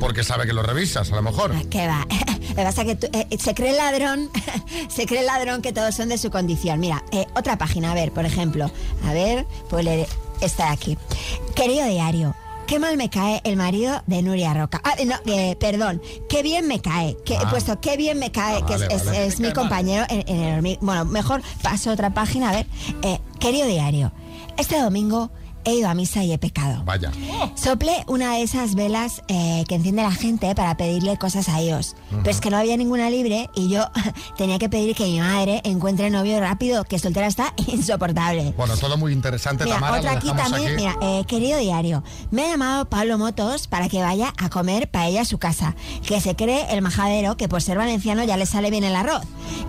porque sabe que lo revisas, a lo mejor. ¿Qué va? Lo que pasa es que tú- eh, se cree el ladrón, se cree ladrón que todos son de su condición. Mira, eh, otra página, a ver, por ejemplo, a ver, pues leer esta de aquí. Querido diario, qué mal me cae el marido de Nuria Roca. Ah, no, eh, perdón, qué bien me cae. Que, Ah. puesto qué bien me cae, Ah, que es- vale, es, vale. es Me mi compañero en, en el Bueno, mejor paso a otra página, a ver. Eh, querido diario, este domingo he ido a misa y he pecado. Vaya. Soplé una de esas velas eh, que enciende la gente para pedirle cosas a Dios. Pero es que no había ninguna libre y yo tenía que pedir que mi madre encuentre novio rápido, que soltera está insoportable. Bueno, todo muy interesante, Mira, Tamara. otra aquí también, aquí. mira, eh, querido diario, me ha llamado Pablo Motos para que vaya a comer paella a su casa, que se cree el majadero que por ser valenciano ya le sale bien el arroz.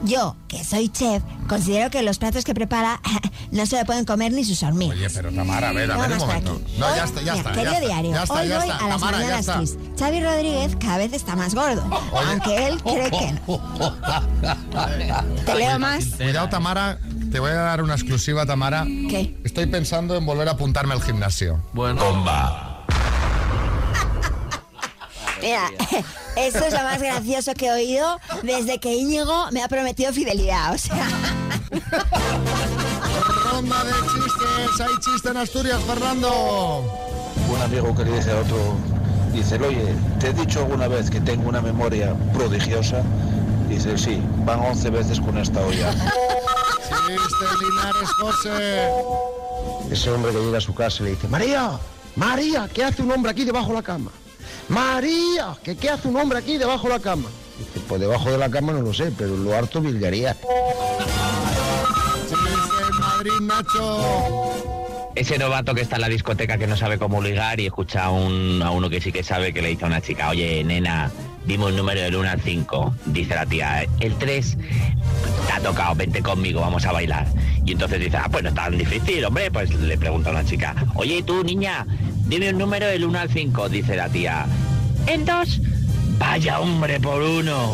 Yo, que soy chef, considero que los platos que prepara no se le pueden comer ni sus hormigas. Oye, pero Tamara, a ver, a Nada ver un más por momento. No, Hoy- ya está, ya mira, está. Querido ya está, diario, ya está, hoy ya voy está. a las Tamara, ya mañanas está. Kiss. Xavi Rodríguez cada vez está más gordo, aunque él cree que no. ¿Te leo más? Cuidado, Tamara. Te voy a dar una exclusiva, Tamara. ¿Qué? Estoy pensando en volver a apuntarme al gimnasio. Bueno. Bomba. Mira, eso es lo más gracioso que he oído desde que Íñigo me ha prometido fidelidad, o sea... Ronda de chistes. Hay chiste en Asturias, Fernando. Un amigo que le dice a otro, dice, oye, ¿te he dicho alguna vez que tengo una memoria prodigiosa? Dice, sí, van 11 veces con esta olla. Chiste, Linares, José. Ese hombre que llega a su casa y le dice, María, María, ¿qué hace un hombre aquí debajo de la cama? María, ¿qué, ¿qué hace un hombre aquí debajo de la cama? Dice, pues debajo de la cama no lo sé, pero lo harto bilgaría. Madrid, Nacho. Ese novato que está en la discoteca que no sabe cómo ligar y escucha a, un- a uno que sí que sabe que le dice a una chica, oye, nena, dime un número del 1 al 5. Dice la tía, el 3 te ha tocado, vente conmigo, vamos a bailar. Y entonces dice, ah, pues no es tan difícil, hombre. Pues le pregunta a una chica, oye, ¿y tú, niña, dime un número del 1 al 5. Dice la tía, el 2. Vaya hombre por uno.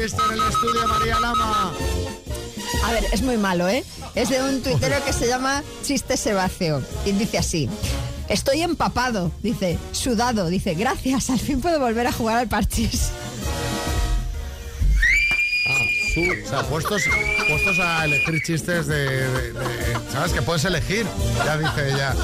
Chiste en el estudio, María Lama. A ver, es muy malo, ¿eh? Es de un tuitero que se llama Chiste Sebáceo. Y dice así. Estoy empapado, dice, sudado, dice, gracias, al fin puedo volver a jugar al parchís. O sea, puestos, puestos a elegir chistes de, de- de- ¿Sabes? Que puedes elegir. Ya dice ella.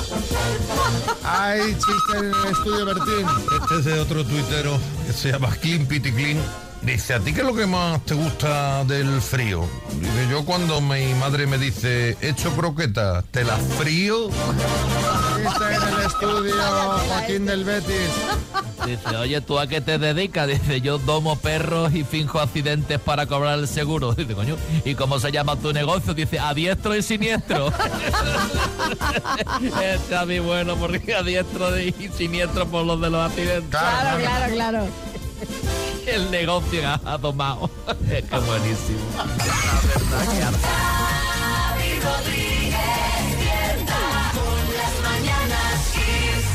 Hay chistes en el estudio Bertín. Este es de otro tuitero que se llama Clean Pity Clean. Dice, ¿a ti qué es lo que más te gusta del frío? Dice, yo cuando mi madre me dice, hecho croquetas, ¿te las frío? Chiste en el estudio, Joaquín del Betis. Dice, oye, ¿tú a qué te dedicas? Dice, yo domo perros y finjo accidentes para cobrar el seguro. Dice, coño, ¿y cómo se llama tu negocio? Dice, a diestro y siniestro. Está muy bueno porque a diestro y siniestro por los de los accidentes. Claro, claro, claro. El negocio ha tomado. Es que buenísimo. La verdad que ahora- Xavi Rodríguez, despierta con las mañanas Kiss.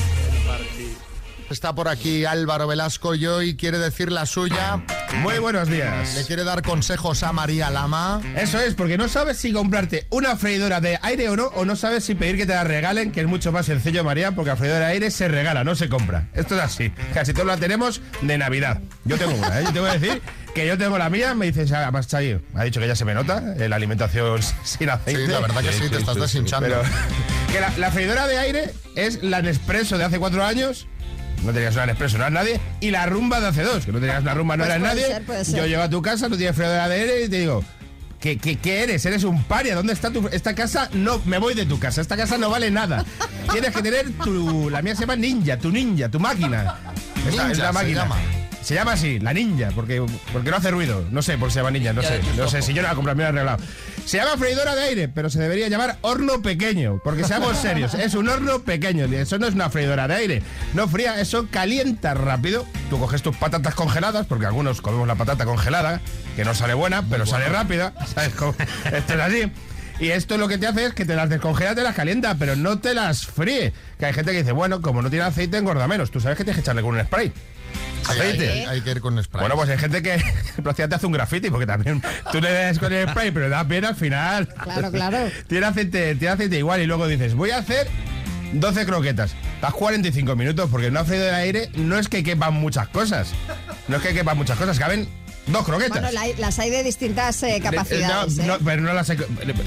Está por aquí Álvaro Velasco y hoy quiere decir la suya. Muy buenos días. Le quiere dar consejos a María Lama. Eso es, porque no sabes si comprarte una freidora de aire o no, o no sabes si pedir que te la regalen, que es mucho más sencillo, María, porque la freidora de aire se regala, no se compra. Esto es así. Casi todos la tenemos de Navidad. Yo tengo una, ¿eh? Yo te voy a decir que yo tengo la mía, me dice, además, Chayi, me ha dicho que ya se me nota eh, la alimentación sin aceite. Sí, la verdad que sí, te estás deshinchando. Pero que la, la freidora de aire es la Nespresso de hace cuatro años. No tenías una Nespresso, no eras nadie. Y la rumba de hace dos, que no tenías una rumba, no Pues eras puede nadie. ser, puede ser. Yo llego a tu casa, no tienes freidora de aire y te digo, ¿qué, qué, qué eres? Eres un paria. ¿Dónde está tu.? Esta casa no. Me voy de tu casa. Esta casa no vale nada. Tienes que tener tu. La mía se llama Ninja, tu ninja, tu máquina. Esta Ninja es la se máquina. llama. Se llama así, la ninja, porque, porque no hace ruido. No sé por qué se llama ninja, no Ya sé. No sé si yo no la compré, me la he arreglado. Se llama freidora de aire, pero se debería llamar horno pequeño, porque seamos serios, es un horno pequeño. Eso no es una freidora de aire. No fría, eso calienta rápido. Tú coges tus patatas congeladas, porque algunos comemos la patata congelada, que no sale buena, pero sale rápida. ¿Sabes cómo? Esto es así. Y esto lo que te hace es que te las descongela, te las calienta, pero no te las fríe. Que hay gente que dice, bueno, como no tiene aceite, engorda menos. Tú sabes que tienes que echarle con un spray. Aceite. hay, hay que ir con spray. Bueno, pues hay gente que prácticamente hace un graffiti, porque también tú le das con el spray, pero da pena al final. Claro, claro. tiene aceite, tiene aceite igual y luego dices, voy a hacer 12 croquetas. Das 45 minutos, porque en una freidora de aire no es que quepan muchas cosas. No es que quepan muchas cosas, caben dos croquetas. Bueno, la- las hay de distintas eh, capacidades. No, ¿eh? no, pero no las,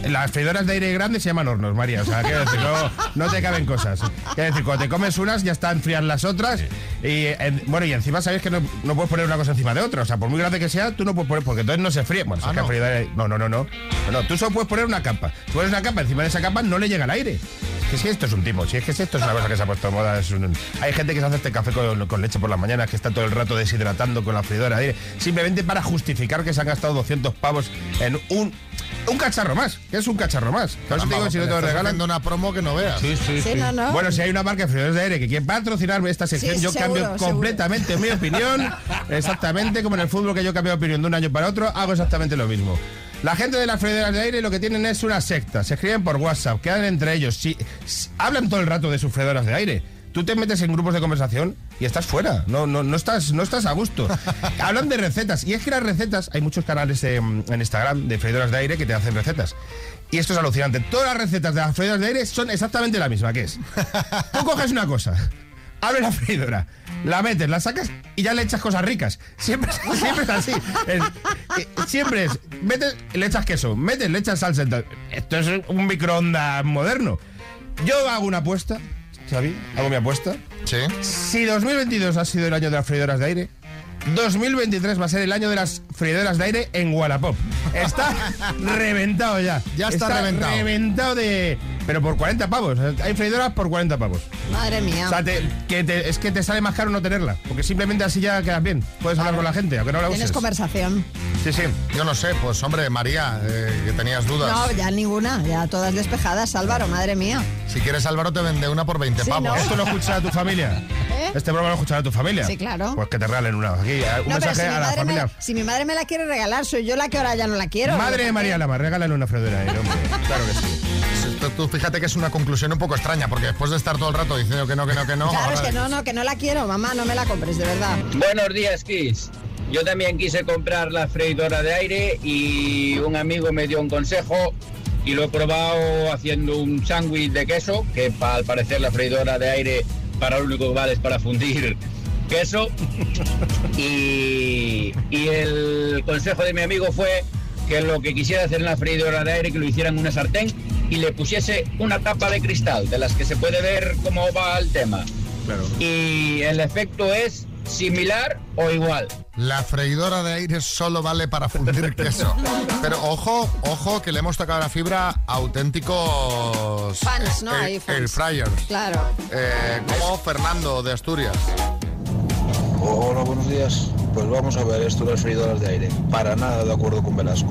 las freidoras de aire grandes se llaman hornos, María. O sea, quiero decir, no, no te caben cosas. Quiero decir, cuando te comes unas ya están frías las otras. Y en- bueno, y encima sabes que no, no puedes poner una cosa encima de otra. O sea, por muy grande que sea, tú no puedes poner, porque entonces no se fríe. Bueno, si Ah, es que no. no, no, no, no. No, no, tú solo puedes poner una capa. Si pones una capa encima de esa capa, no le llega el aire. Es que esto es un timo, si es que esto es una cosa que se ha puesto de moda. es un- hay gente que se hace este café con, con leche por la mañana, que está todo el rato deshidratando con la freidora de aire, simplemente para justificar que se han gastado 200 pavos en un, un cacharro más. que es un cacharro más? Por eso te digo, si no te lo regalan. una promo que no veas. Sí, sí, Sí, no, no. Bueno, si hay una marca de freidores de aire que quiere patrocinarme esta sección, Sí, yo seguro, cambio seguro. completamente mi opinión. Exactamente como en el fútbol que yo cambio de opinión de un año para otro, hago exactamente lo mismo. La gente de las freidoras de aire lo que tienen es una secta. Se escriben por WhatsApp, quedan entre ellos. Si, si- hablan todo el rato de sus freidoras de aire. Tú te metes en grupos de conversación y estás fuera. No, no, no, estás, no estás a gusto. Hablan de recetas. Y es que las recetas, hay muchos canales de, mm, en Instagram de freidoras de aire que te hacen recetas. Y esto es alucinante. Todas las recetas de las freidoras de aire son exactamente la misma, que es. Tú coges una cosa, abres la freidora, la metes, la sacas y ya le echas cosas ricas. Siempre, siempre es así. Es- eh, siempre es, metes, le echas queso, metes, le echas salsa. entonces, Esto es un microondas moderno. Yo hago una apuesta, Xavi, hago mi apuesta. Sí. Si 2022 ha sido el año de las freidoras de aire, 2023 va a ser el año de las freidoras de aire en Wallapop. Está reventado ya. Ya está reventado. Reventado de... Pero por 40 pavos. Hay freidoras por 40 pavos. Madre mía. O sea, te- que te- es que te sale más caro no tenerla. Porque simplemente así ya quedas bien. Puedes hablar con la gente, aunque no la Tienes uses. conversación. Sí, sí. Yo no sé, pues hombre, María, eh, que tenías dudas. No, ya ninguna. Ya todas despejadas, Álvaro, madre mía. Si quieres Álvaro te vende una por 20 Sí, pavos. ¿no? ¿Esto lo escucha tu familia? ¿Eh? Este programa lo escuchará tu familia. Sí, claro. Pues que te regalen una. Aquí, eh, un No, mensaje si mi, a la familia. me, si mi madre me la quiere regalar, soy yo la que ahora ya no la quiero. Madre de ¿Por María? Lama, regálale una freidora de aire, hombre. Claro que sí. Tú fíjate que es una conclusión un poco extraña, porque después de estar todo el rato diciendo que no, que no, que no. Claro, es que no, no, que no la quiero, mamá, no me la compres, de verdad. Buenos días, Kiss. Yo también quise comprar la freidora de aire y un amigo me dio un consejo y lo he probado haciendo un sándwich de queso, que al parecer la freidora de aire para lo único que vale es para fundir queso. Y, y el consejo de mi amigo fue que lo que quisiera hacer en la freidora de aire que lo hiciera en una sartén y le pusiese una tapa de cristal, de las que se puede ver cómo va el tema. Y el efecto es similar o igual. La freidora de aire solo vale para fundir queso. Pero ojo, ojo, que le hemos tocado la fibra a auténticos Fans, ¿no? air- Hay fans. air fryers. Claro. Eh, como Fernando de Asturias. Hola, buenos días. Pues vamos a ver esto de las freidoras de aire. Para nada de acuerdo con Velasco.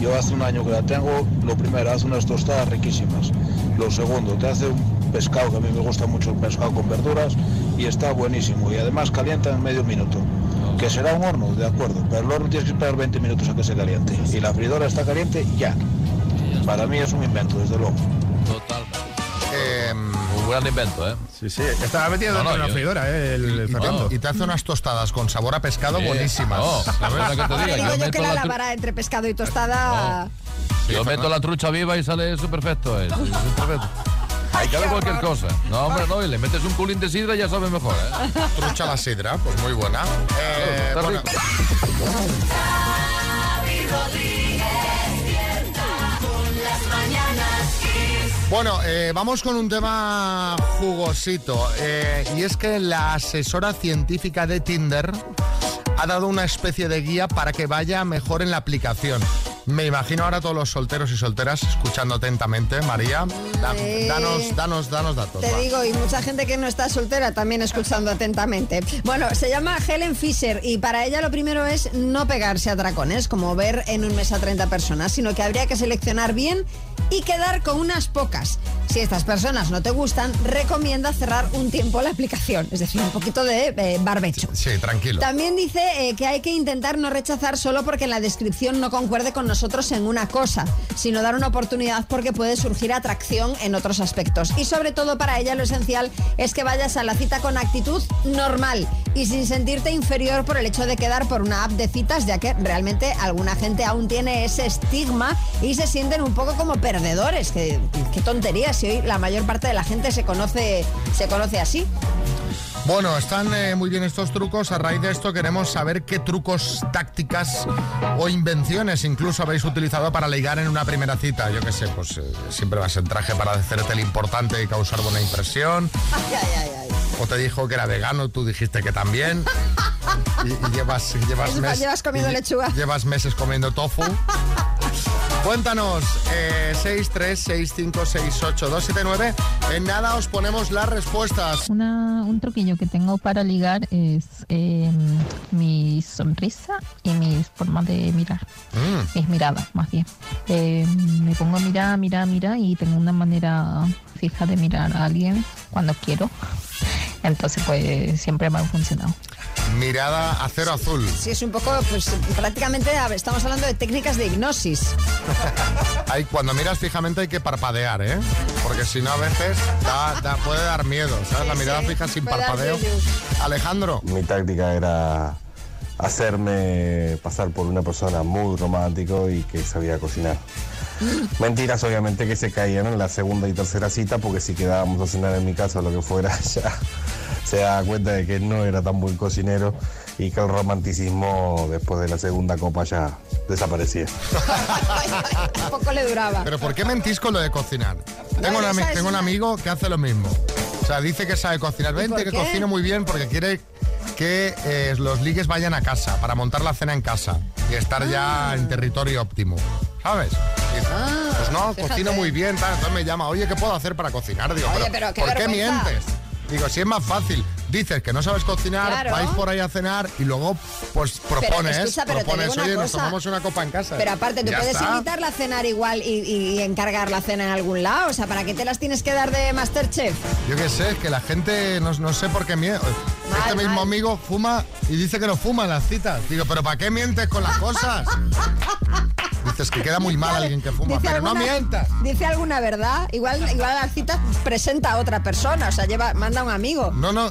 Yo hace un año que la tengo, lo primero, hace unas tostadas riquísimas. Lo segundo, te hace un pescado, que a mí me gusta mucho el pescado con verduras, y está buenísimo. Y además calienta en medio minuto. Que será un horno, de acuerdo, pero el horno tienes que esperar 20 minutos a que se caliente. Y la freidora está caliente ya. Para mí es un invento, desde luego. Un gran invento, ¿eh? Sí, sí. Estaba metido dentro de una freidora, ¿eh? El, el Y, te, y te hace unas tostadas con sabor a pescado Sí. buenísimas. No, digo Yo yo que la la tru- lavará entre pescado y tostada. Yo meto la trucha viva y sale eso perfecto. ¿eh? Sí, sí, perfecto. Hay que ver cualquier cosa. No, hombre, no, y le metes un culín de sidra y ya sabe mejor, ¿eh? Trucha la sidra, pues muy buena. Eh, Está. Bueno, eh, vamos con un tema jugosito. eh, y es que la asesora científica de Tinder ha dado una especie de guía para que vaya mejor en la aplicación. Me imagino ahora todos los solteros y solteras escuchando atentamente. María, da- danos, danos, danos datos. Te va. digo, y mucha gente que no está soltera también escuchando atentamente. Bueno, se llama Helen Fisher y para ella lo primero es no pegarse a dracones, como ver en un mes a 30 personas, sino que habría que seleccionar bien y quedar con unas pocas. Si estas personas no te gustan, recomienda cerrar un tiempo la aplicación, es decir, un poquito de eh, barbecho. Sí, tranquilo. También dice eh, que hay que intentar no rechazar solo porque en la descripción no concuerde con nosotros en una cosa, sino dar una oportunidad porque puede surgir atracción en otros aspectos. Y sobre todo para ella lo esencial es que vayas a la cita con actitud normal y sin sentirte inferior por el hecho de quedar por una app de citas, ya que realmente alguna gente aún tiene ese estigma y se sienten un poco como perdedores. Qué tontería si hoy la mayor parte de la gente se conoce, se conoce así. Bueno, están eh, muy bien estos trucos. A raíz de esto queremos saber qué trucos, tácticas o invenciones incluso habéis utilizado para ligar en una primera cita. Yo qué sé, pues eh, siempre vas en traje para hacerte el importante y causar buena impresión. O te dijo que era vegano, tú dijiste que también. Y, y llevas, llevas, mes- llevas comiendo y lechuga. Llevas meses comiendo tofu. Cuéntanos, eh, 636568279. En nada os ponemos las respuestas. Una- un truquillo que tengo para ligar es eh, mi sonrisa y mi forma de mirar. Mm. Mis miradas, más bien. Eh, me pongo a mirar, mirar, mirar y tengo una manera fija de mirar a alguien cuando quiero. Entonces, pues siempre me ha funcionado. Mirada acero azul. Sí, es un poco, pues prácticamente a ver, estamos hablando de técnicas de hipnosis. Hay, cuando miras fijamente hay que parpadear, ¿eh? Porque si no a veces da- da- puede dar miedo, ¿sabes? La mirada fija sin parpadeo. Alejandro. Mi táctica era hacerme pasar por una persona muy romántico y que sabía cocinar. Mentiras, obviamente, que se caían en la segunda y tercera cita, porque si quedábamos a cenar en mi casa o lo que fuera, ya se daba cuenta de que no era tan buen cocinero y que el romanticismo después de la segunda copa ya desaparecía. Un poco le duraba. Pero ¿por qué mentís con lo de cocinar? Tengo, un, tengo un amigo que hace lo mismo. O sea, dice que sabe cocinar. ¿Y Vente, que qué? cocina muy bien porque quiere que eh, los ligues vayan a casa, para montar la cena en casa y estar ya en territorio óptimo. ¿Sabes? Dice, Ah, pues no, fíjate. cocino muy bien, tal. Entonces me llama, oye, ¿qué puedo hacer para cocinar? Digo, Oye, pero, pero qué ¿por qué vergüenza. mientes? Digo, si es más fácil, dices que no sabes cocinar, Claro. vais por ahí a cenar y luego pues propones, escucha, pero te propones, oye, nos tomamos una copa en casa. Pero aparte, tú Ya puedes está. invitarla a cenar igual y, encargar la cena en algún lado. O sea, ¿para qué te las tienes que dar de Masterchef? Yo qué sé, es que la gente no, no sé por qué miente. Este Mal, mismo mal. amigo fuma y dice que no fuma en las citas. Digo, ¿pero para qué mientes con las cosas? Dices que queda muy mal alguien que fuma, pero no mientas. Dice alguna verdad. Igual, igual a la cita presenta a otra persona. O sea, lleva, manda a un amigo. No, no.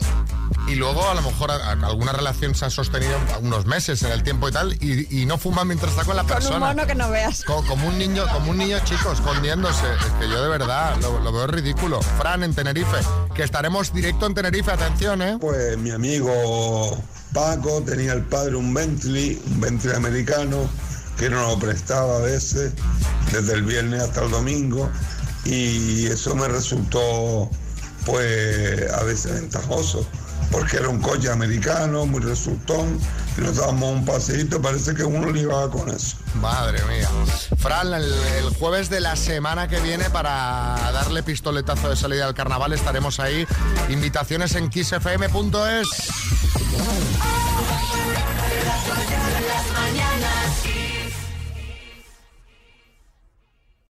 Y luego a lo mejor a- a- alguna relación se ha sostenido unos meses en el tiempo y tal y, y no fuma mientras está con la Con un persona. mono que no veas. Co- como un niño, como un niño chico escondiéndose. Es que yo de verdad lo, lo veo ridículo. Fran en Tenerife, que estaremos directo en Tenerife, atención, ¿eh? Pues mi amigo Paco tenía el padre un Bentley, un Bentley americano, que nos lo prestaba a veces, desde el viernes hasta el domingo, y eso me resultó, pues, a veces ventajoso, porque era un coche americano, muy resultón, y nos dábamos un paseíto, parece que uno iba con eso. Madre mía. Fran, el, el jueves de la semana que viene para darle pistoletazo de salida al carnaval estaremos ahí. Invitaciones en kissfm.es.